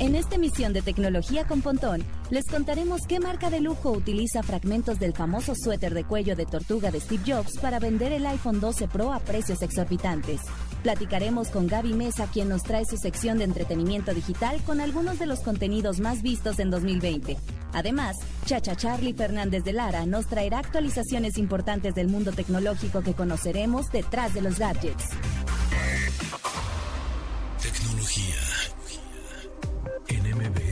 En esta emisión de Tecnología con Pontón, les contaremos qué marca de lujo utiliza fragmentos del famoso suéter de cuello de tortuga de Steve Jobs para vender el iPhone 12 Pro a precios exorbitantes. Platicaremos con Gaby Mesa, quien nos trae su sección de entretenimiento digital con algunos de los contenidos más vistos en 2020. Además, Chacha Charlie Fernández de Lara nos traerá actualizaciones importantes del mundo tecnológico que conoceremos detrás de los gadgets.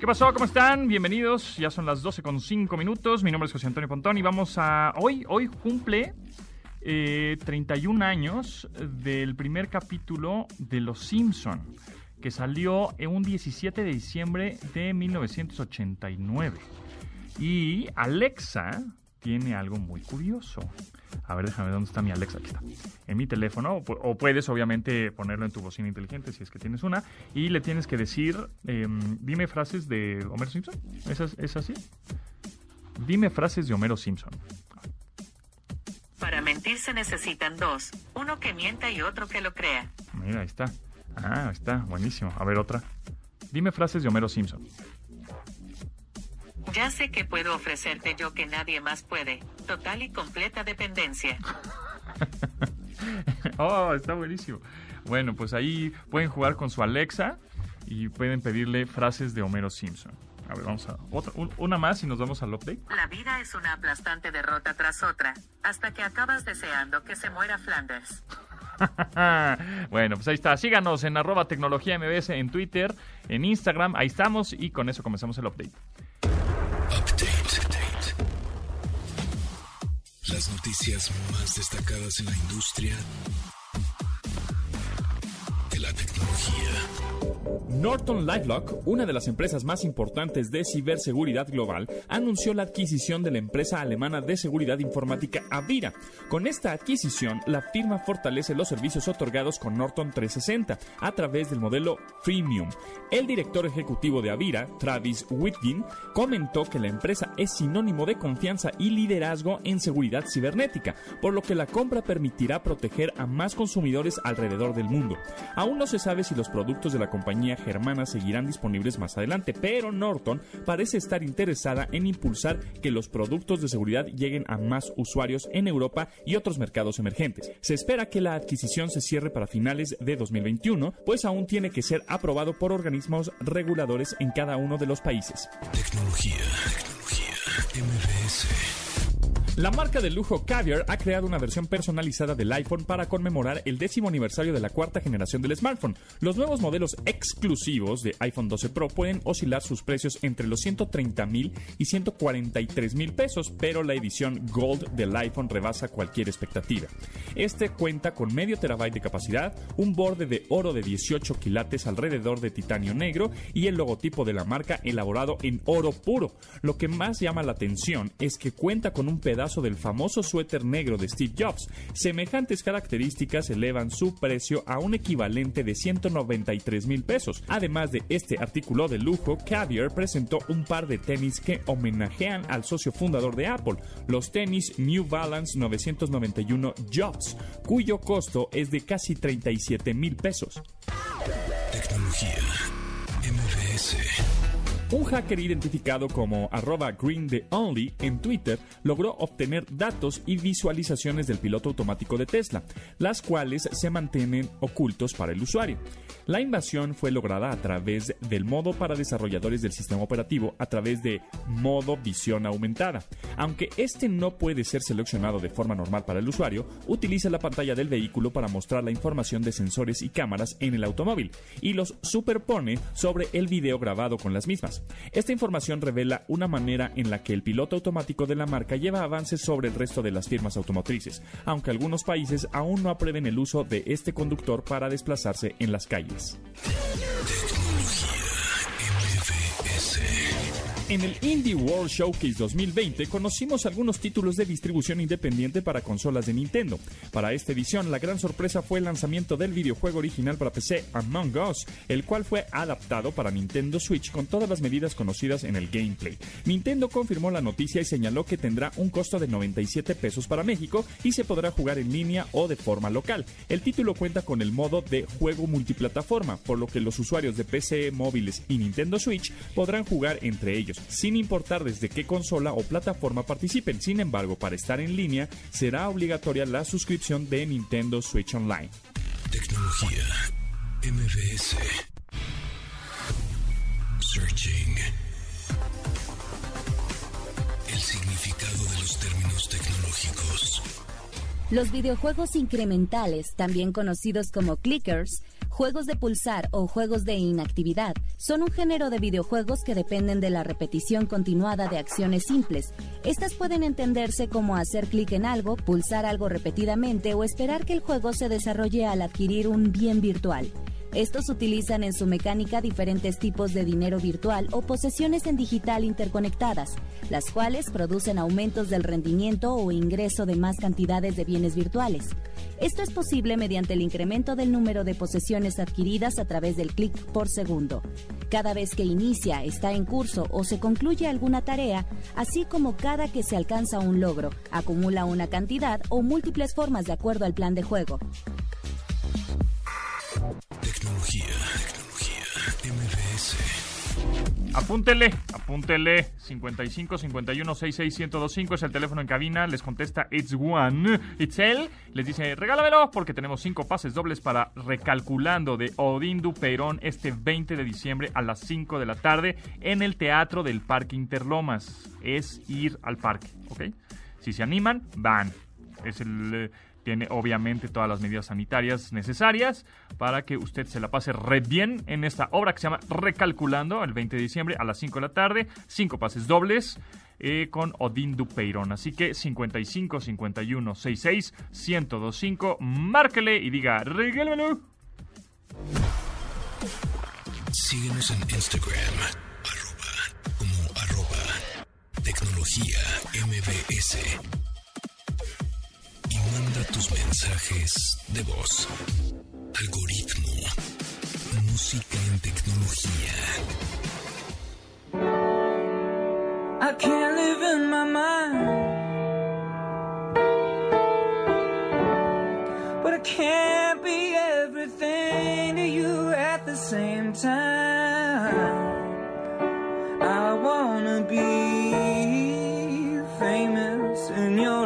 ¿Qué pasó? ¿Cómo están? Bienvenidos. Ya son las 12 con 5 minutos. Mi nombre es José Antonio Pontón y vamos a... Hoy, hoy cumple eh, 31 años del primer capítulo de Los Simpson, que salió un 17 de diciembre de 1989. Y Alexa tiene algo muy curioso. A ver, déjame ver dónde está mi Alexa. Aquí está. En mi teléfono. O, pu- o puedes, obviamente, ponerlo en tu bocina inteligente si es que tienes una. Y le tienes que decir: em, Dime frases de Homero Simpson. ¿Es, es así? Dime frases de Homero Simpson. Para mentir se necesitan dos, uno que mienta y otro que lo crea. Mira, ahí está. Ah, está. Buenísimo. A ver, otra. Dime frases de Homero Simpson. Ya sé que puedo ofrecerte yo que nadie más puede. Total y completa dependencia. oh, está buenísimo. Bueno, pues ahí pueden jugar con su Alexa y pueden pedirle frases de Homero Simpson. A ver, vamos a otra, un- una más y nos vamos al update. La vida es una aplastante derrota tras otra, hasta que acabas deseando que se muera Flanders. bueno, pues ahí está. Síganos en arroba tecnología MBS en Twitter, en Instagram. Ahí estamos y con eso comenzamos el update. Update. Las noticias más destacadas en la industria Norton LifeLock, una de las empresas más importantes de ciberseguridad global, anunció la adquisición de la empresa alemana de seguridad informática Avira. Con esta adquisición, la firma fortalece los servicios otorgados con Norton 360 a través del modelo Freemium. El director ejecutivo de Avira, Travis Whitgin, comentó que la empresa es sinónimo de confianza y liderazgo en seguridad cibernética, por lo que la compra permitirá proteger a más consumidores alrededor del mundo. Aún no se sabe si los productos de la compañía germana seguirán disponibles más adelante, pero Norton parece estar interesada en impulsar que los productos de seguridad lleguen a más usuarios en Europa y otros mercados emergentes. Se espera que la adquisición se cierre para finales de 2021, pues aún tiene que ser aprobado por organismos reguladores en cada uno de los países. La marca de lujo Caviar ha creado una versión personalizada del iPhone para conmemorar el décimo aniversario de la cuarta generación del smartphone. Los nuevos modelos exclusivos de iPhone 12 Pro pueden oscilar sus precios entre los 130 mil y 143 mil pesos, pero la edición Gold del iPhone rebasa cualquier expectativa. Este cuenta con medio terabyte de capacidad, un borde de oro de 18 quilates alrededor de titanio negro y el logotipo de la marca elaborado en oro puro. Lo que más llama la atención es que cuenta con un pedazo del famoso suéter negro de Steve Jobs. Semejantes características elevan su precio a un equivalente de 193 mil pesos. Además de este artículo de lujo, Caviar presentó un par de tenis que homenajean al socio fundador de Apple, los tenis New Balance 991 Jobs, cuyo costo es de casi 37 mil pesos. Tecnología. MBS. Un hacker identificado como arroba green the only en Twitter logró obtener datos y visualizaciones del piloto automático de Tesla, las cuales se mantienen ocultos para el usuario. La invasión fue lograda a través del modo para desarrolladores del sistema operativo a través de modo visión aumentada. Aunque este no puede ser seleccionado de forma normal para el usuario, utiliza la pantalla del vehículo para mostrar la información de sensores y cámaras en el automóvil y los superpone sobre el video grabado con las mismas. Esta información revela una manera en la que el piloto automático de la marca lleva avances sobre el resto de las firmas automotrices, aunque algunos países aún no aprueben el uso de este conductor para desplazarse en las calles. En el Indie World Showcase 2020 conocimos algunos títulos de distribución independiente para consolas de Nintendo. Para esta edición, la gran sorpresa fue el lanzamiento del videojuego original para PC Among Us, el cual fue adaptado para Nintendo Switch con todas las medidas conocidas en el gameplay. Nintendo confirmó la noticia y señaló que tendrá un costo de 97 pesos para México y se podrá jugar en línea o de forma local. El título cuenta con el modo de juego multiplataforma, por lo que los usuarios de PC, móviles y Nintendo Switch podrán jugar entre ellos sin importar desde qué consola o plataforma participen. Sin embargo, para estar en línea será obligatoria la suscripción de Nintendo Switch Online. Tecnología MBS. Searching. El significado de los términos tecnológicos. Los videojuegos incrementales, también conocidos como clickers, juegos de pulsar o juegos de inactividad, son un género de videojuegos que dependen de la repetición continuada de acciones simples. Estas pueden entenderse como hacer clic en algo, pulsar algo repetidamente o esperar que el juego se desarrolle al adquirir un bien virtual. Estos utilizan en su mecánica diferentes tipos de dinero virtual o posesiones en digital interconectadas, las cuales producen aumentos del rendimiento o ingreso de más cantidades de bienes virtuales. Esto es posible mediante el incremento del número de posesiones adquiridas a través del clic por segundo. Cada vez que inicia, está en curso o se concluye alguna tarea, así como cada que se alcanza un logro, acumula una cantidad o múltiples formas de acuerdo al plan de juego. Apúntele, apúntele. 55 51 66 1025 es el teléfono en cabina. Les contesta It's One. It's él. Les dice, regálamelo porque tenemos cinco pases dobles para Recalculando de Odín Dupeirón este 20 de diciembre a las 5 de la tarde en el Teatro del Parque Interlomas. Es ir al parque, ¿ok? Si se animan, van. Es el. eh, tiene obviamente todas las medidas sanitarias necesarias para que usted se la pase red bien en esta obra que se llama Recalculando el 20 de diciembre a las 5 de la tarde. Cinco pases dobles eh, con Odín Dupeirón. Así que 55 51 66 1025. Márquele y diga, regálamelo. Síguenos en Instagram. Arroba como arroba tecnología MBS. Y manda tus mensajes de voz. Algoritmo. Música en tecnología. I can't live in my mind. But I can't be everything to you at the same time. I wanna be famous in your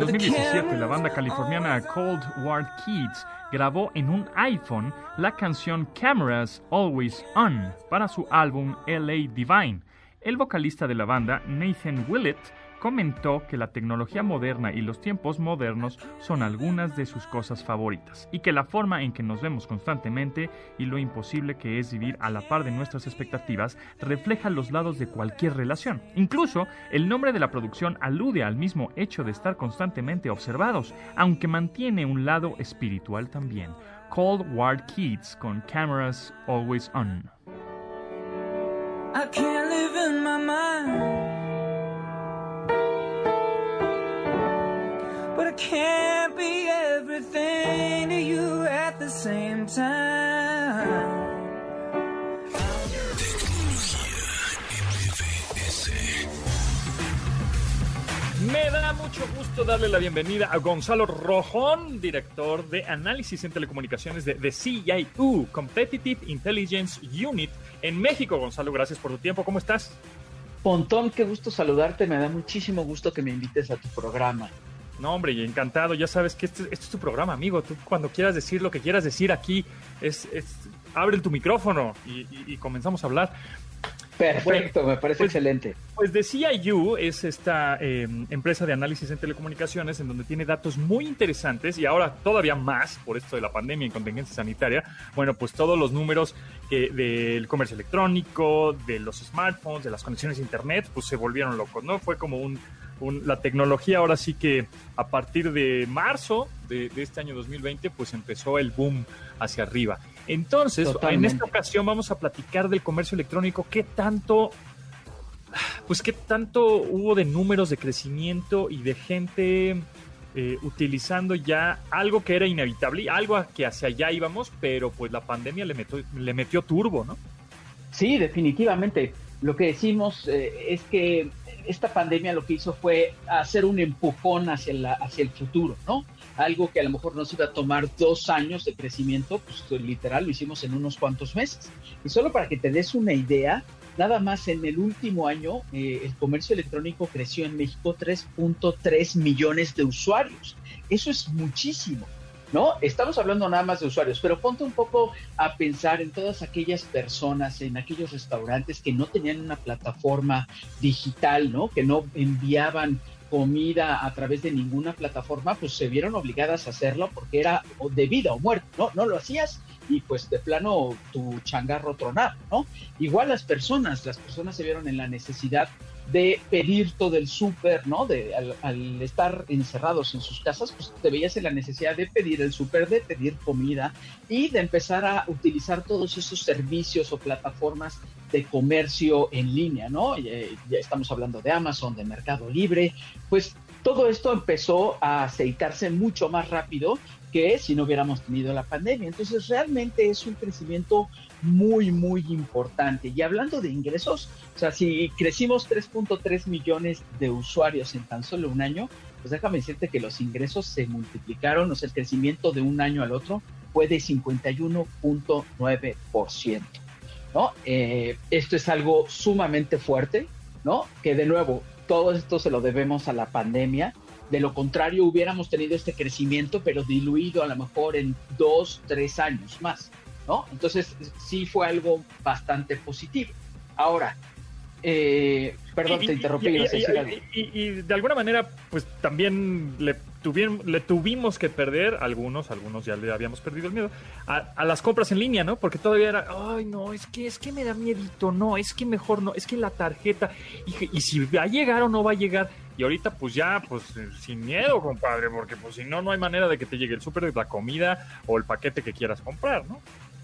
2017, la banda californiana Cold War Kids grabó en un iPhone la canción Cameras Always On para su álbum LA Divine. El vocalista de la banda, Nathan Willett, comentó que la tecnología moderna y los tiempos modernos son algunas de sus cosas favoritas y que la forma en que nos vemos constantemente y lo imposible que es vivir a la par de nuestras expectativas refleja los lados de cualquier relación. Incluso el nombre de la producción alude al mismo hecho de estar constantemente observados, aunque mantiene un lado espiritual también. Cold War Kids con Cameras Always On. I can't live in my mind. Can't be everything to you at the same time. Me da mucho gusto darle la bienvenida a Gonzalo Rojón, director de análisis en telecomunicaciones de, de CIU, Competitive Intelligence Unit, en México. Gonzalo, gracias por tu tiempo. ¿Cómo estás? Pontón, qué gusto saludarte. Me da muchísimo gusto que me invites a tu programa. No, hombre, y encantado. Ya sabes que este, este es tu programa, amigo. Tú cuando quieras decir lo que quieras decir aquí, es, es- abre tu micrófono y, y- y comenzamos a hablar. Perfecto, me parece pues- excelente. Pues de CIU es esta eh, empresa de análisis en telecomunicaciones en donde tiene datos muy interesantes y ahora todavía más por esto de la pandemia y contingencia sanitaria. Bueno, pues todos los números que del comercio electrónico, de los smartphones, de las conexiones a internet, pues se volvieron locos, ¿no? Fue como un, un- la tecnología ahora sí que a partir de marzo de, de este año 2020, pues empezó el boom hacia arriba. Entonces, en esta ocasión vamos a platicar del comercio electrónico, qué tanto pues qué tanto hubo de números de crecimiento y de gente eh, utilizando ya algo que era inevitable, algo que hacia allá íbamos, pero pues la pandemia le metió, le metió turbo, ¿no? Sí, definitivamente. Lo que decimos eh, es que esta pandemia lo que hizo fue hacer un empujón hacia, la, hacia el futuro, ¿no? Algo que a lo mejor nos iba a tomar dos años de crecimiento, pues literal lo hicimos en unos cuantos meses. Y solo para que te des una idea, nada más en el último año eh, el comercio electrónico creció en México 3.3 millones de usuarios. Eso es muchísimo. ¿No? Estamos hablando nada más de usuarios, pero ponte un poco a pensar en todas aquellas personas, en aquellos restaurantes que no tenían una plataforma digital, ¿no? Que no enviaban comida a través de ninguna plataforma, pues se vieron obligadas a hacerlo porque era de vida o muerte, ¿no? No lo hacías y pues de plano tu changarro tronaba, ¿no? Igual las personas, las personas se vieron en la necesidad de pedir todo el súper, ¿no? De, al, estar encerrados en sus casas, pues te veías en la necesidad de pedir el súper, de pedir comida y de empezar a utilizar todos esos servicios o plataformas de comercio en línea, ¿no? Ya, ya estamos hablando de Amazon, de Mercado Libre, pues todo esto empezó a aceitarse mucho más rápido que si no hubiéramos tenido la pandemia. Entonces, realmente es un crecimiento muy, muy importante. Y hablando de ingresos, o sea, si crecimos 3.3 millones de usuarios en tan solo un año, pues déjame decirte que los ingresos se multiplicaron, o sea, el crecimiento de un año al otro fue de 51.9%. ¿no? Eh, esto es algo sumamente fuerte, ¿no? Que de nuevo, todo esto se lo debemos a la pandemia. De lo contrario, hubiéramos tenido este crecimiento, pero diluido a lo mejor en dos, tres años más, ¿no? Entonces, sí fue algo bastante positivo. Ahora, eh, perdón, y, te interrumpí. Y, y, y, de alguna manera, pues también le, le tuvimos que perder, algunos, algunos ya le habíamos perdido el miedo, a, a, las compras en línea, ¿no? Porque todavía era, ay, no, es que, es que me da miedito, no, es que mejor no, es que la tarjeta, y, y si va a llegar o no va a llegar. Y ahorita, pues ya, pues sin miedo, compadre, porque pues si no, no hay manera de que te llegue el súper, la comida o el paquete que quieras comprar, ¿no?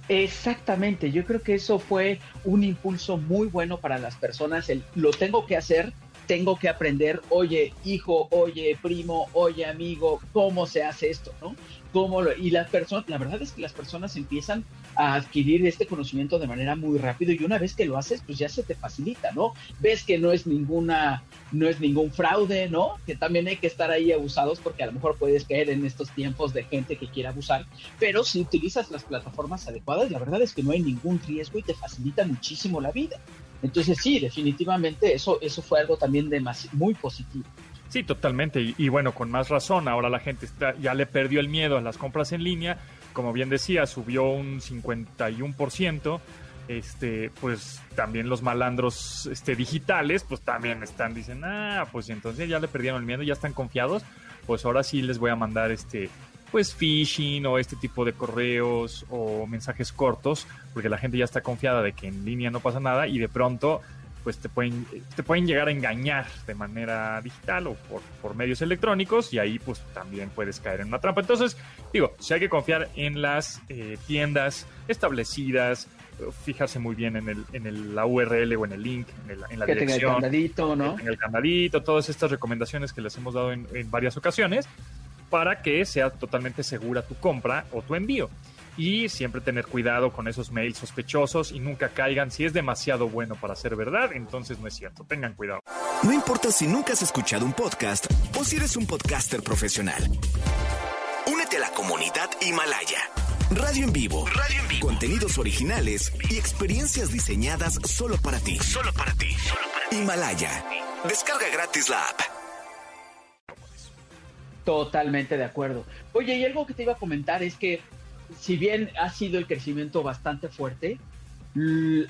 Exactamente, yo creo que eso fue un impulso muy bueno para las personas, el lo tengo que hacer, tengo que aprender, oye hijo, oye primo, oye amigo, cómo se hace esto, ¿no? ¿Cómo lo, y las personas, la verdad es que las personas empiezan a adquirir este conocimiento de manera muy rápido y una vez que lo haces, pues ya se te facilita, ¿no? Ves que no es ninguna, no es ningún fraude, ¿no? Que también hay que estar ahí abusados porque a lo mejor puedes caer en estos tiempos de gente que quiere abusar, pero si utilizas las plataformas adecuadas, la verdad es que no hay ningún riesgo y te facilita muchísimo la vida. Entonces sí, definitivamente eso, eso fue algo también de más, muy positivo. Sí, totalmente. Y, bueno, con más razón, ahora la gente está, ya le perdió el miedo a las compras en línea. Como bien decía, subió un 51%. Este, pues también los malandros este, digitales, pues también están, dicen, ah, pues entonces ya le perdieron el miedo, ya están confiados, pues ahora sí les voy a mandar este, pues phishing o este tipo de correos o mensajes cortos, porque la gente ya está confiada de que en línea no pasa nada y de pronto pues te pueden, te pueden llegar a engañar de manera digital o por, por, medios electrónicos y ahí pues también puedes caer en una trampa. Entonces, digo, si hay que confiar en las eh, tiendas establecidas, fijarse muy bien en, el, en el, la URL o en el link, en, el, en la que dirección. Tenga el candadito, ¿no? En el candadito, todas estas recomendaciones que les hemos dado en, en varias ocasiones para que sea totalmente segura tu compra o tu envío y siempre tener cuidado con esos mails sospechosos y nunca caigan. Si es demasiado bueno para ser verdad, entonces no es cierto. Tengan cuidado. No importa si nunca has escuchado un podcast o si eres un podcaster profesional. Únete a la comunidad Himalaya. Radio en vivo. Radio en vivo. Contenidos originales y experiencias diseñadas solo para ti. Solo para ti. Solo para ti. Himalaya. Descarga gratis la app. Totalmente de acuerdo. Oye, y algo que te iba a comentar es que si bien ha sido el crecimiento bastante fuerte,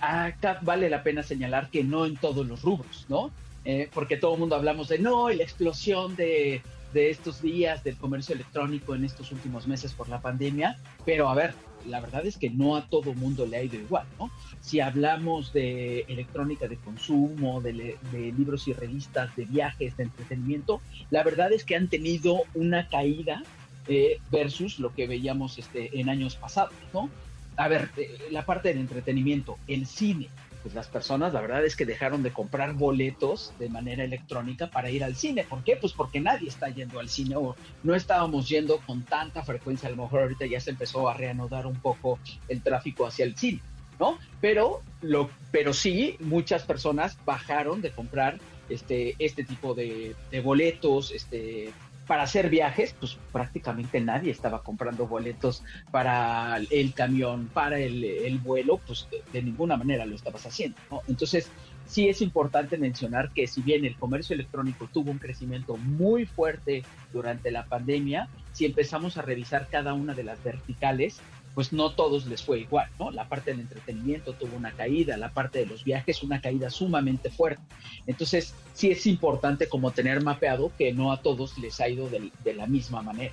Acá vale la pena señalar que no en todos los rubros, ¿no? Eh, porque todo el mundo hablamos de no, y la explosión de, de estos días del comercio electrónico en estos últimos meses por la pandemia, pero a ver, la verdad es que no a todo mundo le ha ido igual, ¿no? Si hablamos de electrónica de consumo, de, de libros y revistas, de viajes, de entretenimiento, la verdad es que han tenido una caída eh, versus lo que veíamos este, en años pasados, ¿no? A ver, eh, la parte del entretenimiento, el cine, pues las personas, la verdad es que dejaron de comprar boletos de manera electrónica para ir al cine. ¿Por qué? Pues porque nadie está yendo al cine o no estábamos yendo con tanta frecuencia. A lo mejor ahorita ya se empezó a reanudar un poco el tráfico hacia el cine, ¿no? Pero, lo, pero sí, muchas personas bajaron de comprar este, este tipo de, de boletos, este, para hacer viajes, pues prácticamente nadie estaba comprando boletos para el camión, para el, el vuelo, pues de, de, ninguna manera lo estabas haciendo, ¿no? Entonces, sí es importante mencionar que si bien el comercio electrónico tuvo un crecimiento muy fuerte durante la pandemia, si empezamos a revisar cada una de las verticales, pues no todos les fue igual, ¿no? La parte del entretenimiento tuvo una caída, la parte de los viajes una caída sumamente fuerte. Entonces, sí es importante como tener mapeado que no a todos les ha ido de, la misma manera.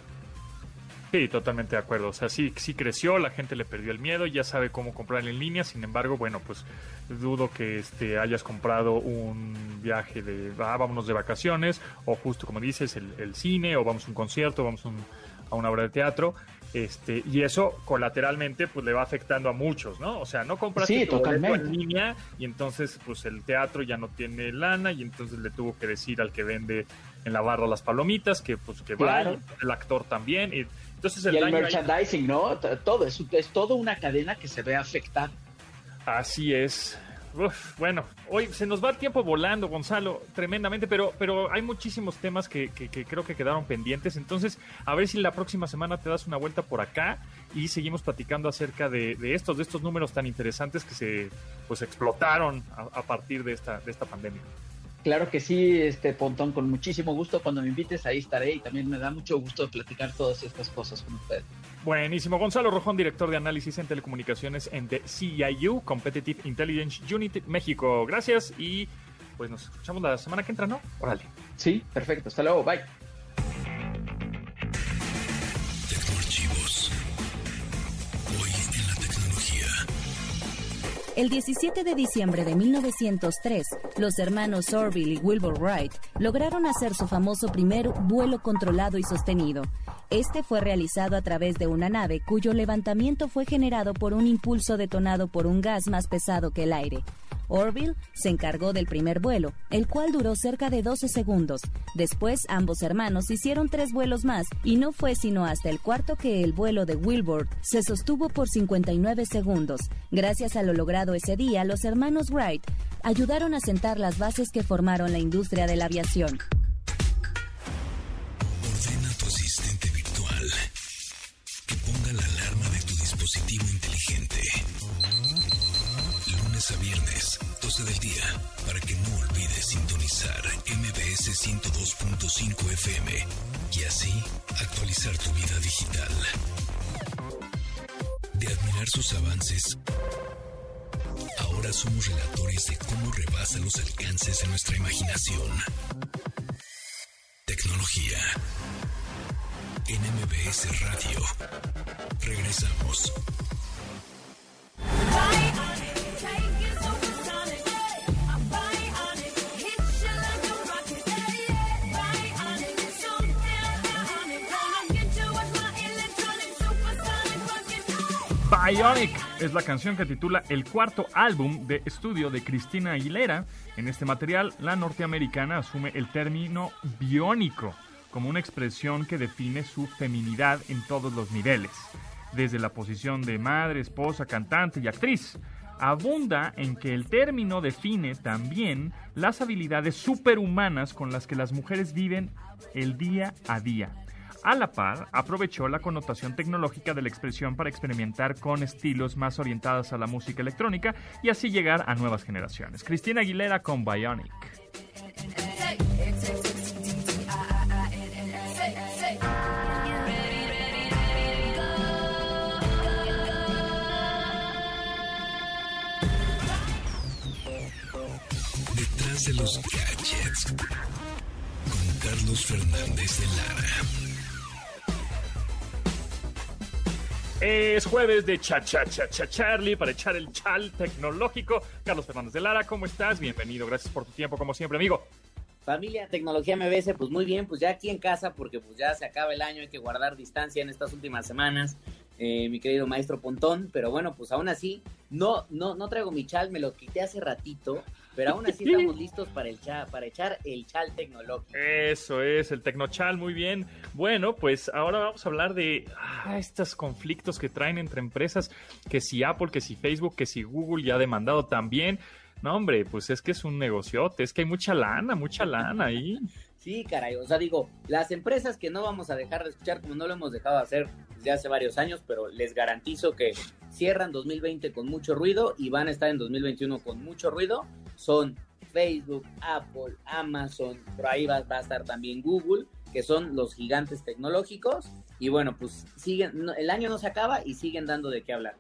Sí, totalmente de acuerdo. O sea, sí, sí creció, la gente le perdió el miedo, ya sabe cómo comprar en línea. Sin embargo, bueno, pues dudo que este hayas comprado un viaje de ah, vámonos de vacaciones, o justo como dices, el, el cine, o vamos a un concierto, vamos un, a una obra de teatro. Este, y eso colateralmente pues le va afectando a muchos, ¿no? O sea, no compraste sí, tu en línea y entonces pues el teatro ya no tiene lana y entonces le tuvo que decir al que vende en la barra las palomitas que pues que claro. vaya, el actor también y entonces el, y el merchandising, ahí... ¿no? Todo es, es toda una cadena que se ve afectada. Así es. Uf, bueno, hoy se nos va el tiempo volando, Gonzalo, tremendamente, pero, pero hay muchísimos temas que, creo que quedaron pendientes. Entonces, a ver si la próxima semana te das una vuelta por acá y seguimos platicando acerca de, de estos, de estos números tan interesantes que se pues explotaron a, a partir de esta, de esta pandemia. Claro que sí, este Pontón, con muchísimo gusto. Cuando me invites, ahí estaré y también me da mucho gusto platicar todas estas cosas con ustedes. Buenísimo. Gonzalo Rojón, director de análisis en telecomunicaciones en The CIU, Competitive Intelligence Unit México. Gracias y pues nos escuchamos la semana que entra, ¿no? Órale. Sí, perfecto. Hasta luego. Bye. El 17 de diciembre de 1903, los hermanos Orville y Wilbur Wright lograron hacer su famoso primer vuelo controlado y sostenido. Este fue realizado a través de una nave cuyo levantamiento fue generado por un impulso detonado por un gas más pesado que el aire. Orville se encargó del primer vuelo, el cual duró cerca de 12 segundos. Después, ambos hermanos hicieron tres vuelos más y no fue sino hasta el cuarto que el vuelo de Wilbur se sostuvo por 59 segundos. Gracias a lo logrado ese día, los hermanos Wright ayudaron a sentar las bases que formaron la industria de la aviación. Para que no olvides sintonizar MBS 102.5 FM y así actualizar tu vida digital. De admirar sus avances, ahora somos relatores de cómo rebasa los alcances de nuestra imaginación. Tecnología. En MBS Radio. Regresamos. Bionic es la canción que titula el cuarto álbum de estudio de Cristina Aguilera. En este material, la norteamericana asume el término biónico como una expresión que define su feminidad en todos los niveles, desde la posición de madre, esposa, cantante y actriz. Abunda en que el término define también las habilidades superhumanas con las que las mujeres viven el día a día. A la par, aprovechó la connotación tecnológica de la expresión para experimentar con estilos más orientados a la música electrónica y así llegar a nuevas generaciones. Cristina Aguilera con Bionic. Detrás de los gadgets. Con Carlos Fernández de Lara. Es jueves de cha cha cha cha Charlie para echar el chal tecnológico. Carlos Fernández de Lara, ¿cómo estás? Bienvenido, gracias por tu tiempo, como siempre, amigo. Familia Tecnología MBS, pues muy bien, pues ya aquí en casa, porque pues ya se acaba el año, hay que guardar distancia en estas últimas semanas, eh, mi querido maestro Pontón, pero bueno, pues aún así, no, no, no traigo mi chal, me lo quité hace ratito, pero aún así estamos listos para el cha, para echar el chal tecnológico. Eso es, el Tecnochal, muy bien. Bueno, pues ahora vamos a hablar de ah, estos conflictos que traen entre empresas, que si Apple, que si Facebook, que si Google ya ha demandado también. No, hombre, pues es que es un negociote, es que hay mucha lana, mucha lana ahí. Sí, caray, o sea, digo, las empresas que no vamos a dejar de escuchar, como no lo hemos dejado de hacer desde hace varios años, pero les garantizo que cierran 2020 con mucho ruido y van a estar en 2021 con mucho ruido, son Facebook, Apple, Amazon, por ahí va, va a estar también Google, que son los gigantes tecnológicos, y bueno, pues siguen, no- el año no se acaba y siguen dando de qué hablar.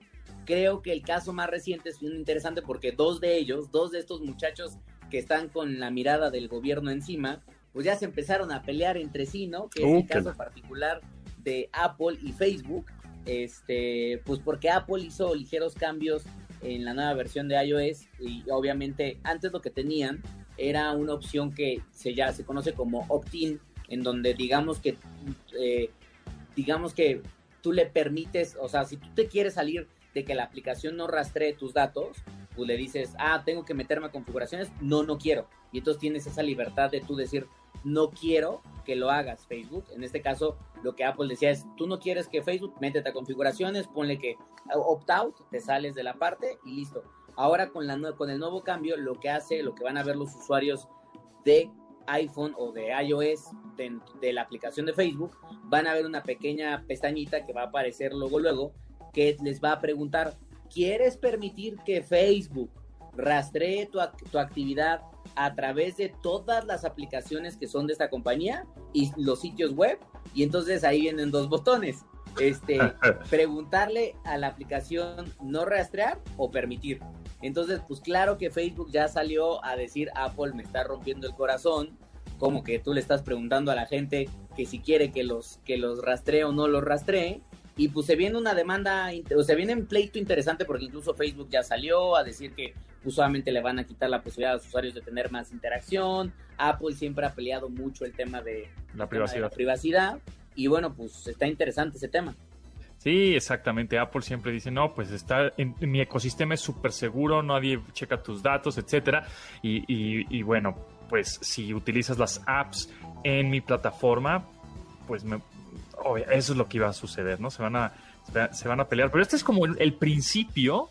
Creo que el caso más reciente es bien interesante porque dos de ellos, dos de estos muchachos que están con la mirada del gobierno encima, pues ya se empezaron a pelear entre sí, ¿no? Que es Uh, el qué caso la- particular de Apple y Facebook, este, pues porque Apple hizo ligeros cambios en la nueva versión de iOS y obviamente antes lo que tenían era una opción que se ya se conoce como opt-in, en donde digamos que eh, digamos que tú le permites, o sea, si tú te quieres salir de que la aplicación no rastree tus datos, pues le dices, ah, tengo que meterme a configuraciones, no, no quiero. Y entonces tienes esa libertad de tú decir, no quiero que lo hagas Facebook. En este caso, lo que Apple decía es, tú no quieres que Facebook, métete a configuraciones, ponle que opt-out, te sales de la parte y listo. Ahora con, la, con el nuevo cambio, lo que hace, lo que van a ver los usuarios de iPhone o de iOS de, de la aplicación de Facebook, van a ver una pequeña pestañita que va a aparecer luego luego que les va a preguntar, ¿quieres permitir que Facebook rastree tu, tu actividad a través de todas las aplicaciones que son de esta compañía y los sitios web? Y entonces ahí vienen dos botones. Este, preguntarle a la aplicación no rastrear o permitir. Entonces, pues claro que Facebook ya salió a decir Apple me está rompiendo el corazón, como que tú le estás preguntando a la gente que si quiere que los que los rastree o no los rastree. Y pues se viene una demanda, o se viene un pleito interesante porque incluso Facebook ya salió a decir que pues, solamente le van a quitar la posibilidad a los usuarios de tener más interacción. Apple siempre ha peleado mucho el tema de La de privacidad. la privacidad. Y bueno, pues está interesante ese tema. Sí, exactamente. Apple siempre dice, no, pues está en, en mi ecosistema es súper seguro, nadie checa tus datos, etcétera. Y, y- y bueno, pues si utilizas las apps en mi plataforma, pues me- obvio, eso es lo que iba a suceder, ¿no? Se van a, se va- se van a pelear. Pero este es como el, el principio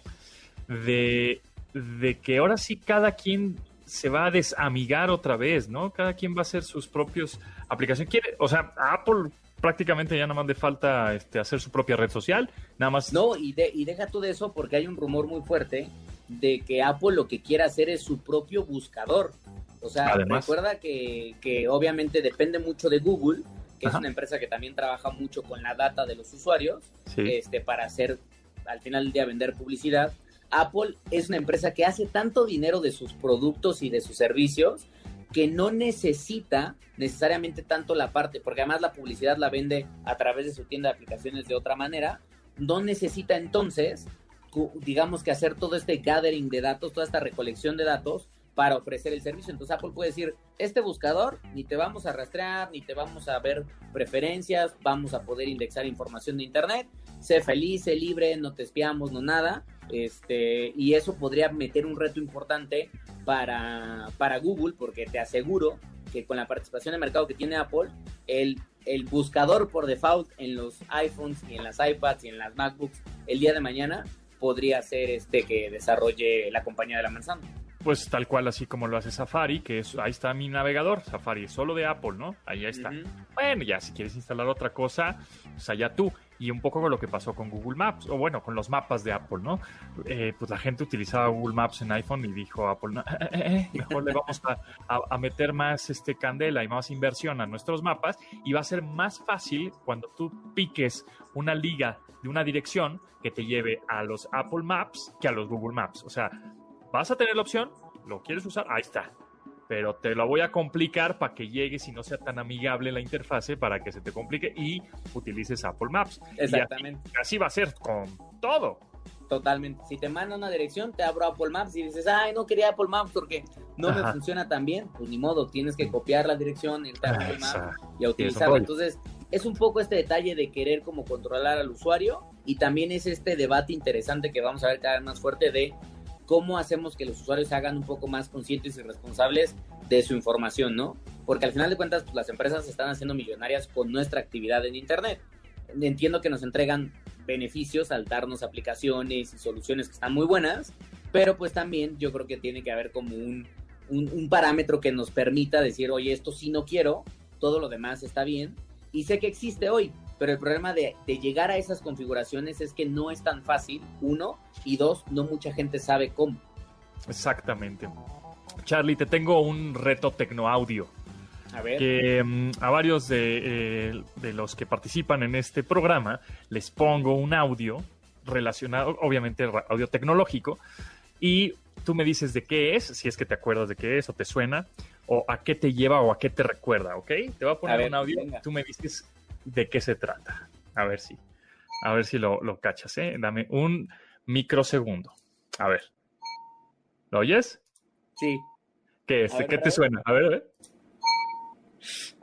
de, de que ahora sí cada quien se va a desamigar otra vez, ¿no? Cada quien va a hacer sus propios aplicaciones. Quiere, o sea, a Apple prácticamente ya nada más le falta este, hacer su propia red social, nada más. No, y, de- y deja tú de eso porque hay un rumor muy fuerte de que Apple lo que quiere hacer es su propio buscador. O sea, Además. recuerda que, que obviamente depende mucho de Google, que Ajá. es una empresa que también trabaja mucho con la data de los usuarios, Sí. este, para hacer, al final del día, vender publicidad. Apple es una empresa que hace tanto dinero de sus productos y de sus servicios que no necesita necesariamente tanto la parte, porque además la publicidad la vende a través de su tienda de aplicaciones de otra manera, no necesita entonces, digamos que hacer todo este gathering de datos, toda esta recolección de datos para ofrecer el servicio. Entonces Apple puede decir, este buscador ni te vamos a rastrear, ni te vamos a ver preferencias, vamos a poder indexar información de Internet, sé feliz, sé libre, no te espiamos, no nada. Este, y eso podría meter un reto importante para, para Google, porque te aseguro que con la participación de mercado que tiene Apple, el, el buscador por default en los iPhones y en las iPads y en las MacBooks el día de mañana podría ser este que desarrolle la compañía de la manzana. Pues tal cual, así como lo hace Safari, que es, ahí está mi navegador. Safari solo de Apple, ¿no? Ahí está. Bueno, ya si quieres instalar otra cosa, pues allá tú. Y un poco con lo que pasó con Google Maps, o bueno, con los mapas de Apple, ¿no? Eh, pues la gente utilizaba Google Maps en iPhone y dijo Apple, no, eh, eh, mejor le vamos a, a- a meter más este, candela y más inversión a nuestros mapas y va a ser más fácil cuando tú piques una liga de una dirección que te lleve a los Apple Maps que a los Google Maps. O sea, vas a tener la opción, lo quieres usar, ahí está. pero te lo voy a complicar para que llegues y no sea tan amigable la interfase para que se te complique y utilices Apple Maps. Y Exactamente. así, así va a ser con todo. Totalmente. Si te manda una dirección, te abro Apple Maps y dices, ay, no quería Apple Maps porque no me funciona tan bien. Pues ni modo, tienes que copiar la dirección, irte a Apple Maps y a utilizarla. Entonces, es un poco este detalle de querer como controlar al usuario y también es este debate interesante que vamos a ver cada vez más fuerte de cómo hacemos que los usuarios se hagan un poco más conscientes y responsables de su información, ¿no? Porque al final de cuentas, pues, las empresas se están haciendo millonarias con nuestra actividad en Internet. Entiendo que nos entregan beneficios al darnos aplicaciones y soluciones que están muy buenas, pero pues también yo creo que tiene que haber como un, un, un parámetro que nos permita decir, oye, esto sí no quiero, todo lo demás está bien, y sé que existe hoy, pero el problema de, de llegar a esas configuraciones es que no es tan fácil, uno, y dos, no mucha gente sabe cómo. Exactamente. Charlie, te tengo un reto tecnoaudio. A ver. que mm, a varios de, eh, de los que participan en este programa les pongo un audio relacionado, obviamente audio tecnológico, y tú me dices de qué es, si es que te acuerdas de qué es o te suena, o a qué te lleva o a qué te recuerda, ¿ok? Te voy a poner A ver, un audio, venga. tú me dices de qué se trata. A ver si, a ver si lo, lo cachas, ¿eh? Dame un microsegundo. A ver. ¿Lo oyes? Sí. ¿Qué es? Ver, ¿Qué te suena? A ver, a ver.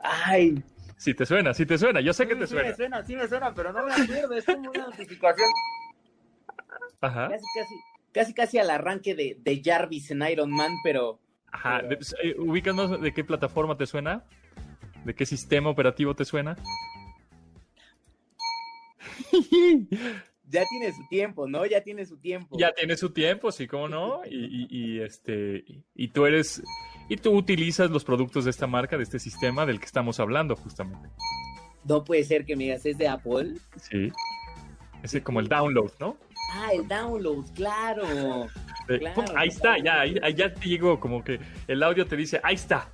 Ay, Si te suena, si te suena. Yo sé que sí, te sí suena. me suena, sí me suena, pero no me acuerdo, es como una notificación Ajá. casi, casi, casi, casi al arranque de, de Jarvis en Iron Man, pero Ajá. Pero- De- eh, ubícanos de qué plataforma te suena. ¿De qué sistema operativo te suena? ya tiene su tiempo, ¿no? Ya tiene su tiempo. Ya tiene su tiempo, sí, cómo no. Y, y- y, este y- y tú eres y tú utilizas los productos de esta marca, de este sistema del que estamos hablando justamente. No puede ser que me digas, es de Apple. Sí. Ese como el download, ¿no? Ah, el download, claro. De- Claro, ¡pum! ahí está, ya, ahí, ya te llegó, como que el audio te dice, ahí está.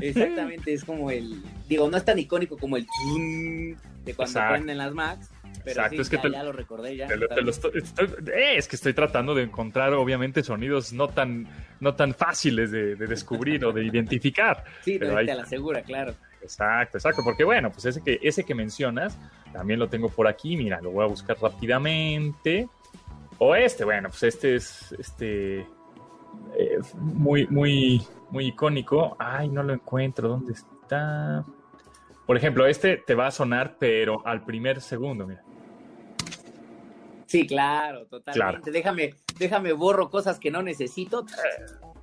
Exactamente, es como el. Digo, no es tan icónico como el de cuando Exacto. prenden las Macs. Pero Exacto, sí, es que ya, te- ya lo recordé, ya. Te lo- está te lo bien. estoy- estoy- eh, es que estoy tratando de encontrar, obviamente, sonidos no tan, no tan fáciles de, de descubrir o de identificar. Sí, pero ahí te la asegura, claro. Exacto, exacto. Porque bueno, pues ese que, ese que mencionas, también lo tengo por aquí. Mira, lo voy a buscar rápidamente. O este, bueno, pues este es este eh, muy, muy, muy icónico. Ay, no lo encuentro. ¿Dónde está? Por ejemplo, este te va a sonar, pero al primer segundo, mira. Sí, claro, totalmente. Déjame, déjame borro cosas que no necesito.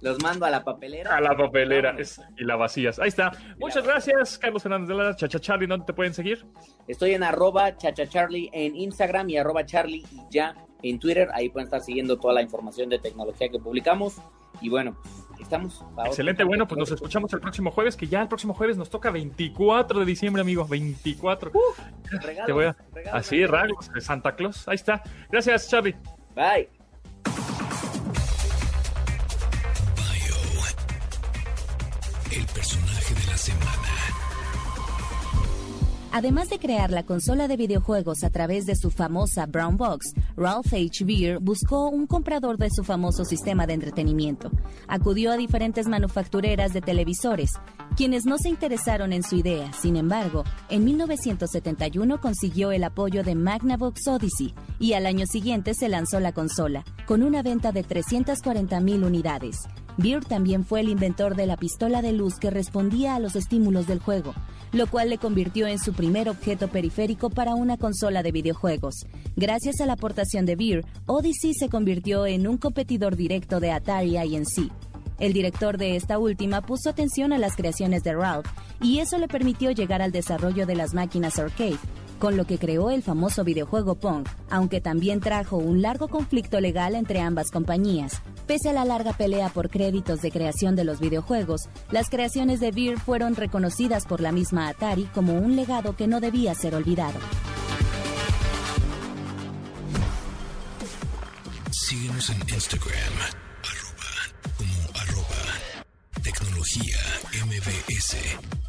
Los mando a la papelera. A la papelera es- y la vacías. Ahí está. Muchas gracias, Carlos Fernández de la Chacha Charlie. ¿Dónde te pueden seguir? Estoy en arroba chachacharlie en Instagram y arroba charlie y ya en Twitter. Ahí pueden estar siguiendo toda la información de tecnología que publicamos. Y bueno, estamos. Excelente. Bueno, pues nos escuchamos el próximo jueves, que ya el próximo jueves nos toca 24 de diciembre, amigo. 24. Regalos, Te voy a- regalos, Así, ragos de Santa Claus. Ahí está. Gracias, Charlie. Bye. Además de crear la consola de videojuegos a través de su famosa Brown Box, Ralph H. Beer buscó un comprador de su famoso sistema de entretenimiento. Acudió a diferentes manufactureras de televisores, quienes no se interesaron en su idea. Sin embargo, en 1971 consiguió el apoyo de Magnavox Odyssey y al año siguiente se lanzó la consola, con una venta de 340.000 unidades. Beer también fue el inventor de la pistola de luz que respondía a los estímulos del juego, lo cual le convirtió en su primer objeto periférico para una consola de videojuegos. Gracias a la aportación de Beer, Odyssey se convirtió en un competidor directo de Atari INC. El director de esta última puso atención a las creaciones de Ralph y eso le permitió llegar al desarrollo de las máquinas arcade, con lo que creó el famoso videojuego Pong, aunque también trajo un largo conflicto legal entre ambas compañías. Pese a la larga pelea por créditos de creación de los videojuegos, las creaciones de Beer fueron reconocidas por la misma Atari como un legado que no debía ser olvidado. Síguenos en Instagram, arroba, como arroba, tecnología MBS.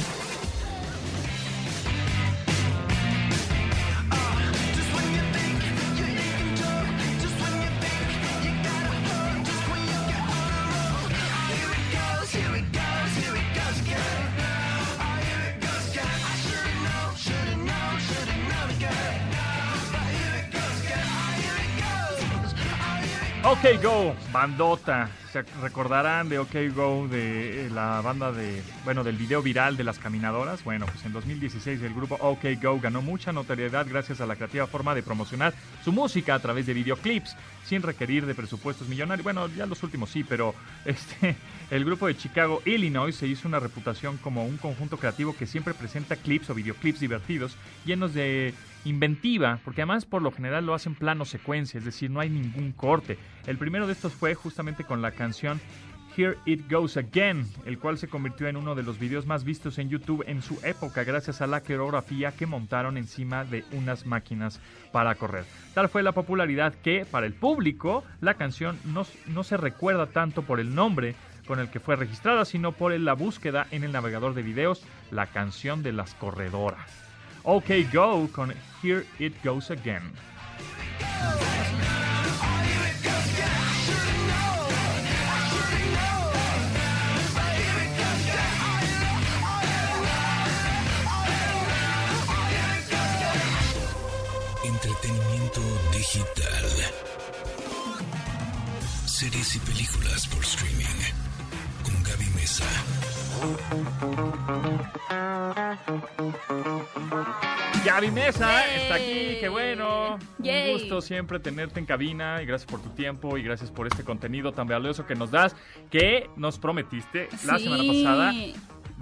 OK Go, bandota. Se recordarán de OK Go, de eh, la banda de, bueno, del video viral de las caminadoras. Bueno, pues en 2016 el grupo OK Go ganó mucha notoriedad gracias a la creativa forma de promocionar su música a través de videoclips, sin requerir de presupuestos millonarios. Bueno, ya los últimos sí, pero este, el grupo de Chicago, Illinois, se hizo una reputación como un conjunto creativo que siempre presenta clips o videoclips divertidos, llenos de inventiva, porque además por lo general lo hacen plano secuencia, es decir, no hay ningún corte. El primero de estos fue justamente con la canción Here It Goes Again, el cual se convirtió en uno de los videos más vistos en YouTube en su época gracias a la coreografía que montaron encima de unas máquinas para correr. Tal fue la popularidad que, para el público, la canción no, no se recuerda tanto por el nombre con el que fue registrada, sino por la búsqueda en el navegador de videos, la canción de las corredoras. OK Go con Here It Goes Again. Series y películas por streaming. Con Gaby Mesa. Gaby Mesa Yay. está aquí, qué bueno. Yay. Un gusto siempre tenerte en cabina y gracias por tu tiempo y gracias por este contenido tan valioso que nos das, que nos prometiste la Sí. semana pasada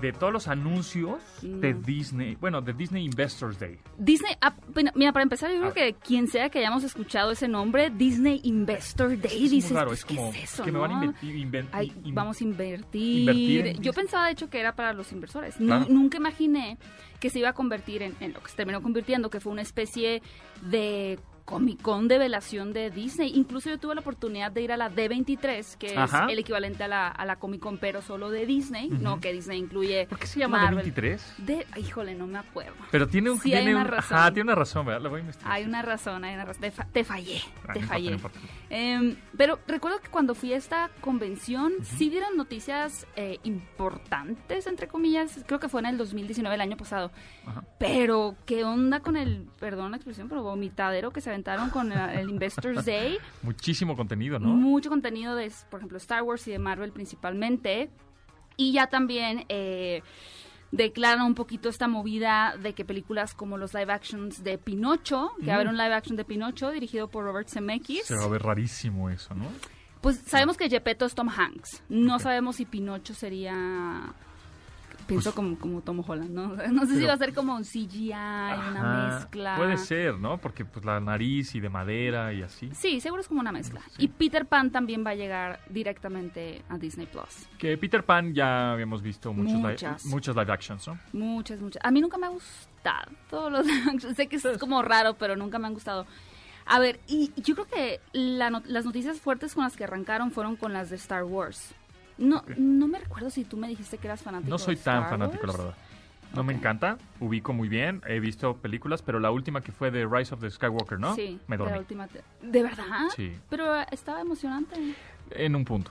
de todos los anuncios de. Disney, bueno, de Disney Investors Day. Disney, ah, mira, para empezar, yo creo que quien sea que hayamos escuchado ese nombre, Disney Investor Day, Es dices, pues, es ¿qué como es eso, que me no? van a invertir, inven- Ay, in- vamos a invertir. invertir en Yo pensaba, de hecho, que era para los inversores. Nu- Claro. Nunca imaginé que se iba a convertir en, en lo que se terminó convirtiendo, que fue una especie de Comic Con de velación de Disney. Incluso yo tuve la oportunidad de ir a la D23, que Ajá. es el equivalente a la, a la Comic Con, pero solo de Disney, no que Disney incluye. ¿Por qué se llama Marvel. D23? De, híjole, no me acuerdo. Pero tiene un Sí, hay tiene una un- razón. ajá, tiene una razón, ¿verdad? La voy a investigar. Hay una razón, hay una razón. Te, fa- te fallé, Ah, te no importa, fallé. no importa. Em, pero recuerdo que cuando fui a esta convención, sí dieron noticias eh, importantes, entre comillas. Creo que fue en el 2019, el año pasado. Ajá. Pero, ¿qué onda con el, perdón la expresión, pero vomitadero que se aventaron con el, Investors Day? Muchísimo contenido, ¿no? Mucho contenido de, por ejemplo, Star Wars y de Marvel principalmente. Y ya también eh, declaran un poquito esta movida de que películas como los live actions de Pinocho, que va a haber un live action de Pinocho dirigido por Robert Zemeckis. Se va a ver rarísimo eso, ¿no? Pues sabemos que Gepetto es Tom Hanks. No sabemos si Pinocho sería... Pienso como, como Tom Holland, ¿no? No sé si Pues va a ser como un CGI, una mezcla. Puede ser, ¿no? Porque pues la nariz y de madera y así. Sí, seguro es como una mezcla. Sí. Y Peter Pan también va a llegar directamente a Disney Plus. Que Peter Pan ya habíamos visto muchos live, Muchas. muchas live actions, ¿no? Muchas, muchas. A mí nunca me ha gustado todos los Sé que es como raro, pero nunca me han gustado. A ver, y yo creo que la las noticias fuertes con las que arrancaron fueron con las de Star Wars. No, no me recuerdo si tú me dijiste que eras fanático. No soy de tan fanático, la verdad. No me encanta, ubico muy bien, he visto películas, pero la última que fue de Rise of the Skywalker, ¿no? Sí, me la dormí. última te- ¿De verdad? Sí, Pero eh, estaba emocionante. en un punto.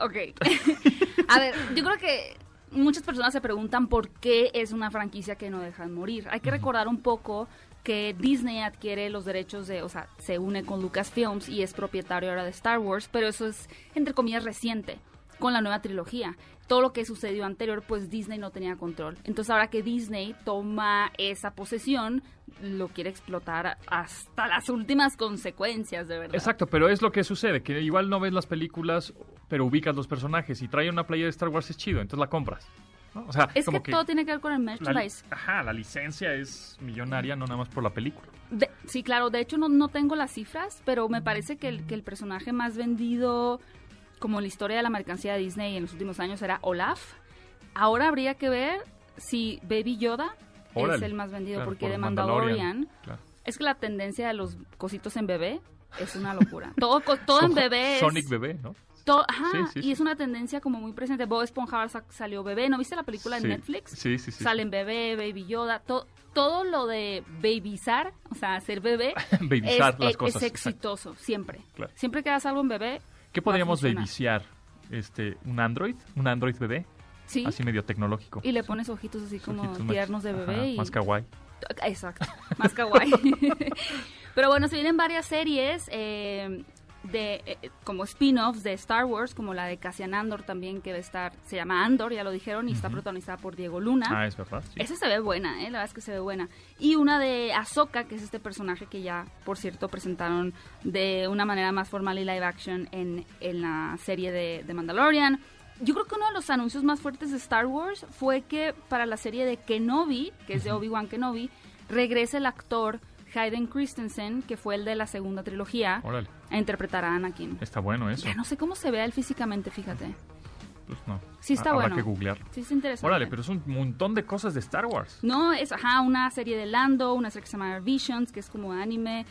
Ok. a ver, yo creo que muchas personas se preguntan por qué es una franquicia que no dejan morir. Hay que recordar un poco que Disney adquiere los derechos de, o sea, se une con Lucasfilms y es propietario ahora de Star Wars, pero eso es, entre comillas, reciente, con la nueva trilogía. Todo lo que sucedió anterior, pues Disney no tenía control. Entonces ahora que Disney toma esa posesión, lo quiere explotar hasta las últimas consecuencias, de verdad. Exacto, pero es lo que sucede, que igual no ves las películas, pero ubicas los personajes y trae una playa de Star Wars es chido, entonces la compras. ¿no? O sea, Es como que, todo tiene que ver con el la, merchandise. ajá, la licencia es millonaria, no nada más por la película. De- sí, claro, de hecho no, no tengo las cifras, pero me parece que el, que el personaje más vendido como en la historia de la mercancía de Disney en los últimos años era Olaf. Ahora habría que ver si Baby Yoda es el más vendido, Claro, porque por de Mandalorian, Mandalorian, claro. es que la tendencia de los cositos en bebé es una locura. todo todo en bebé es... Sonic bebé, ¿no? to- ajá, Sí, sí, y es una tendencia como muy presente. Bob Esponja sa- salió bebé. ¿No viste la película en Netflix? Sí, sí, sí. Salen bebé, Baby Yoda, to- todo lo de babyzar, o sea, ser bebé, Babyzar es, las es- cosas, es exacto. exitoso, siempre. Claro. Siempre que hagas algo en bebé, ¿Qué podríamos babysiar? Este, ¿Un Android? ¿Un Android bebé? sí, Así medio tecnológico. y le pones ojitos así como Ojitos tiernos de bebé ajá, y... Más kawaii. Exacto, más kawaii. Pero bueno, se vienen varias series. eh, de eh, como spin-offs de Star Wars, como la de Cassian Andor también, que va a estar, se llama Andor, ya lo dijeron, y está protagonizada por Diego Luna. Ah, es verdad. sí. Esa se ve buena, ¿eh? la verdad es que se ve buena. Y una de Ahsoka, que es este personaje que ya, por cierto, presentaron de una manera más formal y live action en, en la serie de, de Mandalorian. Yo creo que uno de los anuncios más fuertes de Star Wars fue que para la serie de Kenobi, que es de Obi-Wan Kenobi, regresa el actor Hayden Christensen, que fue el de la segunda trilogía, Órale, a interpretar a Anakin. está bueno eso. Ya no sé cómo se ve él físicamente, fíjate. Pues no. Sí está bueno. Habrá que googlear. Sí, es interesante. Órale, pero es un montón de cosas de Star Wars. No, es ajá, una serie de Lando, una serie que se llama Visions, que es como anime.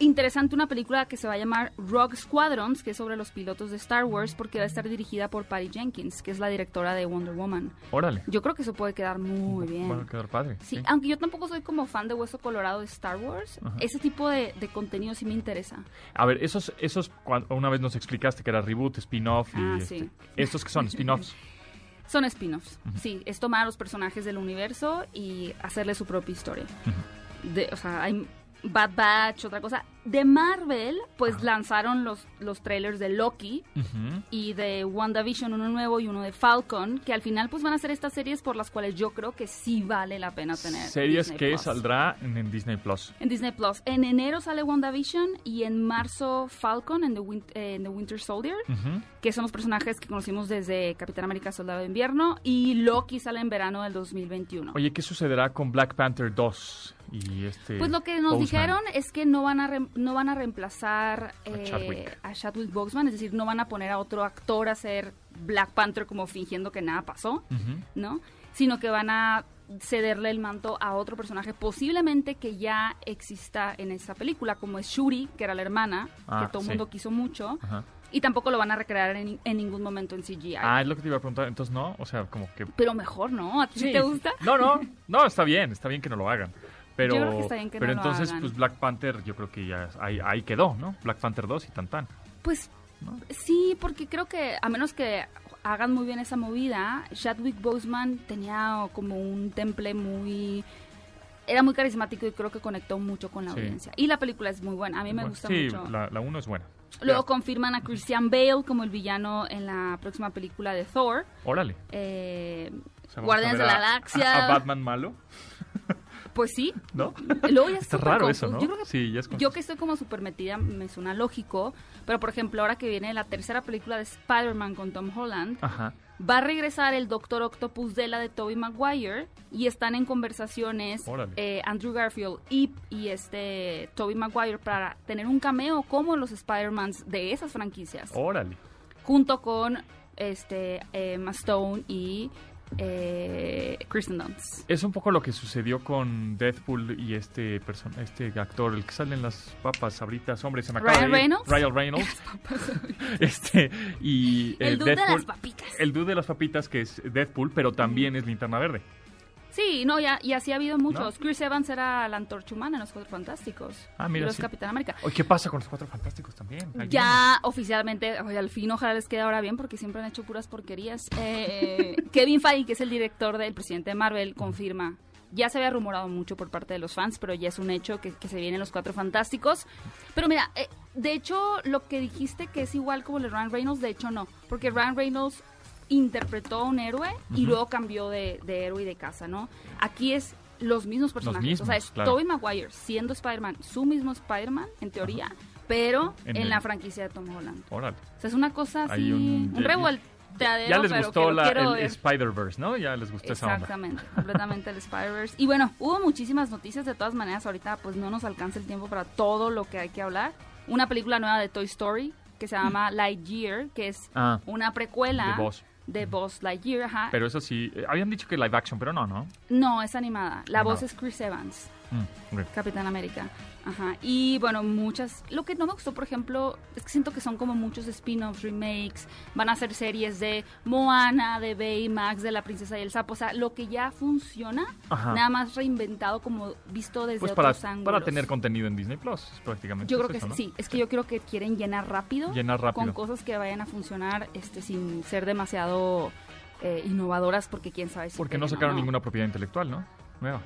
Interesante una película que se va a llamar Rogue Squadrons, que es sobre los pilotos de Star Wars, porque va a estar dirigida por Patty Jenkins, que es la directora de Wonder Woman. Órale. Yo creo que eso puede quedar muy bien. A quedar padre. Sí, sí. aunque yo tampoco soy como fan de Hueso Colorado de Star Wars, Ajá. ese tipo de, de contenido sí me interesa. A ver, esos, esos una vez nos explicaste que era reboot, spin-off y Ah, este, sí. estos que son spin-offs. Son spin-offs, sí, es tomar a los personajes del universo y hacerle su propia historia. De, o sea, hay Bad Batch, otra cosa. De Marvel, pues lanzaron los, los trailers de Loki y de WandaVision, uno nuevo y uno de Falcon, que al final pues van a ser estas series por las cuales yo creo que sí vale la pena tener. Series Disney que Plus. saldrá en, en Disney Plus. En Disney Plus. En enero sale WandaVision y en marzo Falcon en The, Win- eh, en The Winter Soldier, que son los personajes que conocimos desde Capitán América Soldado de Invierno, y Loki sale en verano del 2021. Oye, ¿qué sucederá con Black Panther 2 y este Pues lo que nos dijeron es que no van a re- no van a reemplazar eh, Chadwick. a Chadwick Boseman, es decir, no van a poner a otro actor a hacer Black Panther como fingiendo que nada pasó. ¿no? Sino que van a cederle el manto a otro personaje posiblemente que ya exista en esa película, como es Shuri, que era la hermana, Ah, que todo el sí. mundo quiso mucho, Ajá. y tampoco lo van a recrear en, en ningún momento en CGI. Ah, es lo que te iba a preguntar. Entonces, no, o sea, como que... Pero mejor, ¿no? ¿A ti sí te gusta? No, no, no, está bien, está bien que no lo hagan. Pero, Yo creo que está bien que pero no lo entonces, hagan. pues Black Panther, yo creo que ya ahí, ahí quedó, ¿no? Black Panther 2 y tan tan. Pues ¿no? sí, porque creo que a menos que hagan muy bien esa movida, Chadwick Boseman tenía como un temple muy... Era muy carismático y creo que conectó mucho con la Sí. audiencia. Y la película es muy buena, a mí me Bueno, gusta sí, mucho. la, la uno es buena. Luego confirman a Christian Bale como el villano en la próxima película de Thor. Órale. Eh, O sea, Guardianes de la a- Galaxia. A, Batman malo, Pues sí. ¿no? Luego ya es Está raro eso. ¿no? Yo creo que Sí, ya es Yo que estoy como súper metida, me suena lógico, pero por ejemplo, ahora que viene la tercera película de Spider-Man con Tom Holland, Ajá. va a regresar el Doctor Octopus de la de Tobey Maguire y están en conversaciones eh, Andrew Garfield y, y este Tobey Maguire para tener un cameo como los Spider-Mans de esas franquicias, Órale. junto con este Stone y eh, Kristen Dunst. Es un poco lo que sucedió con Deadpool y este este actor, el que sale en las papas sabritas, hombre, se me acaba Ryan de ir. Reynolds. Ryan Reynolds. este, y El eh, dude de Deadpool- las papitas. El dude de las papitas que es Deadpool, pero también es Linterna Verde. Sí, no, ya, y así ha habido muchos. Chris Evans era la antorcha humana en los Cuatro Fantásticos. Ah, mira, Y los sí. Capitán América. Oye, ¿qué pasa con los Cuatro Fantásticos también? Ya oficialmente, oye, al fin ojalá les quede ahora bien porque siempre han hecho puras porquerías. Eh, Kevin Feige, que es el director del presidente de Marvel, confirma. Ya se había rumorado mucho por parte de los fans, pero ya es un hecho que, que se vienen los Cuatro Fantásticos. Pero mira, eh, de hecho, lo que dijiste que es igual como el de Ryan Reynolds, de hecho no. Porque Ryan Reynolds interpretó a un héroe y luego cambió de, de héroe y de casa, ¿no? Aquí es los mismos personajes. o sea, es claro. Tobey Maguire siendo Spider-Man, su mismo Spider-Man, en teoría, pero En en, el- la franquicia de Tom Holland. Órale. O sea, es una cosa así, Hay un, un- revolteadero, Ya les pero gustó la, el ver. Spider-Verse, ¿no? Ya les gustó esa onda. Exactamente, completamente el Spider-Verse. Y bueno, hubo muchísimas noticias, de todas maneras, ahorita pues no nos alcanza el tiempo para todo lo que hay que hablar. Una película nueva de Toy Story que se llama Lightyear, que es Ah, una precuela de. De Buzz Lightyear, ajá. Pero eso sí, eh, habían dicho que live action, pero no, ¿no? no, es animada. La voz Animada. es Chris Evans. Mm. Capitán América. Ajá. Y bueno, muchas. Lo que no me gustó, por ejemplo, es que siento que son como muchos spin-offs, remakes. Van a hacer series de Moana, de Baymax, de La Princesa y el Sapo. O sea, lo que ya funciona, Ajá. nada más reinventado, como visto desde Pues para, otros ángulos. para tener contenido en Disney Plus, prácticamente. Yo es creo que eso, ¿no? sí. Es que yo creo que quieren llenar rápido. Llenar rápido. Con cosas que vayan a funcionar este sin ser demasiado eh, innovadoras, porque quién sabe si. Porque no sacaron ninguna propiedad intelectual, ¿no? Nueva.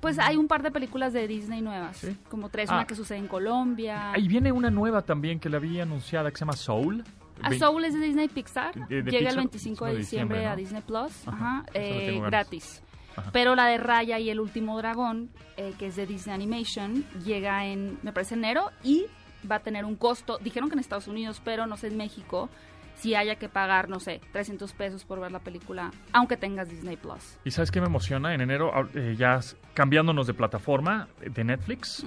Pues hay un par de películas de Disney nuevas, ¿Sí? como tres, Ah. una que sucede en Colombia. Ahí viene una nueva también que la había anunciada que se llama Soul. A Ve- Soul es de Disney Pixar. De- de Llega Pixar, el 25 de diciembre, a Disney Plus. Ajá, eh, gratis. Ajá. Pero la de Raya y el último dragón, eh, que es de Disney Animation, llega en, me parece, enero y va a tener un costo. Dijeron que en Estados Unidos, pero no sé en México, si haya que pagar, no sé, 300 pesos por ver la película, aunque tengas Disney Plus. ¿Y sabes qué me emociona? En enero, ah, eh, ya cambiándonos de plataforma eh, de Netflix.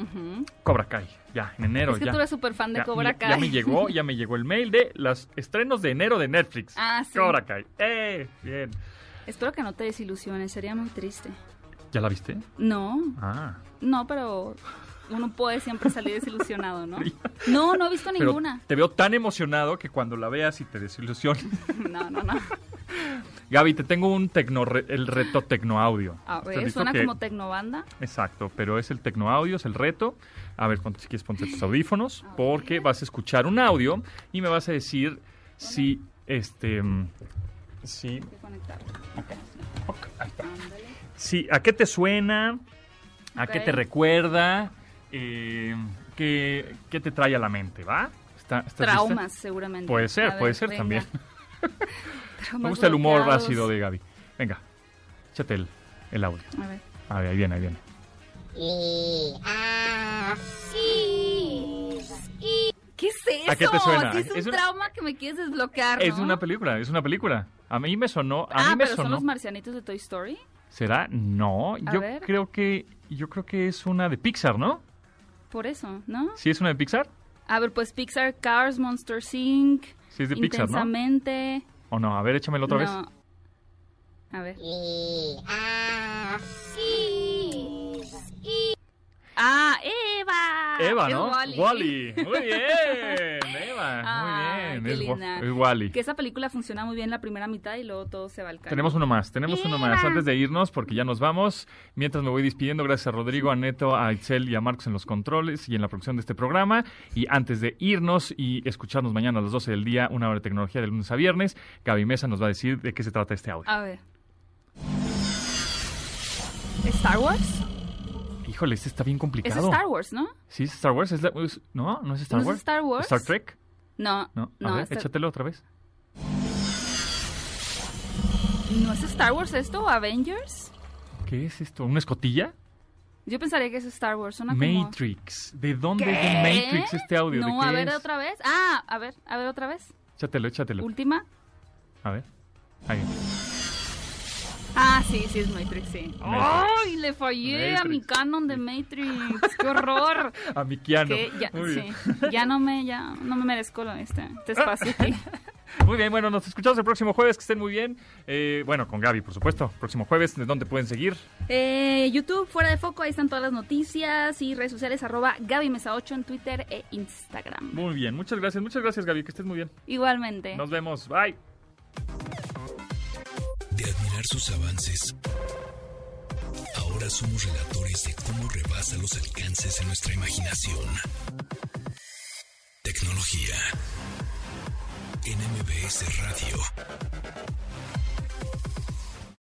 Cobra Kai. Ya, en enero. Es que ya. tú eres súper fan de Ya, Cobra ya- Kai. Ya me llegó, ya me llegó el mail de los estrenos de enero de Netflix. Ah, sí. Cobra Kai. ¡Eh! Bien. Espero que no te desilusiones, sería muy triste. ¿Ya la viste? No, Ah. no, pero uno puede siempre salir desilusionado, ¿no? No, no he visto Pero ninguna. te veo tan emocionado que cuando la veas y te desilusiones. No, no, no. Gaby, te tengo un tecno el reto tecnoaudio. A ¿Estás ver, suena Que- como tecnobanda. Exacto, pero es el tecnoaudio, es el reto. A ver, ponte, si quieres ponte tus audífonos, porque vas a escuchar un audio y me vas a decir si, este, mm, si, Hay que conectar. ok, ahí está. Sí, ¿a qué te suena? ¿A qué te recuerda? Eh, ¿qué, qué te trae a la mente, va? ¿Está- estás lista? Traumas, seguramente. Puede ser, ver, puede ser venga. también. Traumas Me gusta el humor bloqueados. ácido de Gaby. Venga, échate el, el audio. A ver. A ver, ahí viene, ahí viene. ¿Qué es eso? ¿A qué te suena? Es un Es una- trauma que me quieres desbloquear, Es una película, es una película. A mí me sonó, a ah, mí me pero son sonó. los marcianitos de Toy Story. ¿Será? No, A yo ver. creo que yo creo que es una de Pixar, ¿no? Por eso, ¿no? ¿Sí es una de Pixar? A ver, pues Pixar, Cars, Monster Inc. Sí es de Pixar, ¿no? Intensamente. ¿O no? A ver, échamelo otra vez. No. A ver. Ah, Eva. Eva, Es ¿no? Wall-E. Muy bien, Eva, Ay, muy qué bien. Es, linda. es Wally. Que esa película funciona muy bien la primera mitad y luego todo se va al caño. Tenemos uno más, tenemos uno más. Antes de irnos, porque ya nos vamos. Mientras me voy despidiendo, gracias a Rodrigo, a Neto, a Itzel y a Marcos en los controles y en la producción de este programa. Y antes de irnos y escucharnos mañana a las 12 del día, una hora de tecnología de lunes a viernes, Gaby Mesa nos va a decir de qué se trata este audio. A ver. ¿Star Wars? Híjole, este está bien Es complicado. Star Wars, ¿no? ¿Sí es Star Wars? ¿Es la- es- no, no es Star ¿No es Wars. Star Wars? ¿Star Trek? No, No, a no, ver, Star- échatelo otra vez. ¿no es Star Wars esto? ¿Avengers? ¿Qué es esto? ¿Una escotilla? Yo pensaría que es Star Wars. Suena como... Matrix. ¿De dónde ¿Qué? es de Matrix este audio? ¿De No, qué a ver es? otra vez. Ah, a ver, a ver otra vez. Échatelo, échatelo. Última. A ver. Ahí. Ah, sí, sí es Matrix, sí. Matrix. ¡Ay! Le fallé a mi canon de Matrix. ¡Qué horror! A mi Keanu. Sí, ya no me, ya no me merezco este, este espacio aquí. Muy bien, bueno, nos escuchamos el próximo jueves. Que estén muy bien. Eh, bueno, con Gaby, por supuesto. Próximo jueves, ¿de dónde pueden seguir? Eh, YouTube, fuera de foco, ahí están todas las noticias y redes sociales, arroba Gaby Mesa 8 en Twitter e Instagram. Muy bien, muchas gracias. Muchas gracias, Gaby. Que estés muy bien. Igualmente. Nos vemos. Bye. Sus avances, ahora somos relatores de cómo rebasa los alcances de nuestra imaginación. Tecnología. En MBS Radio.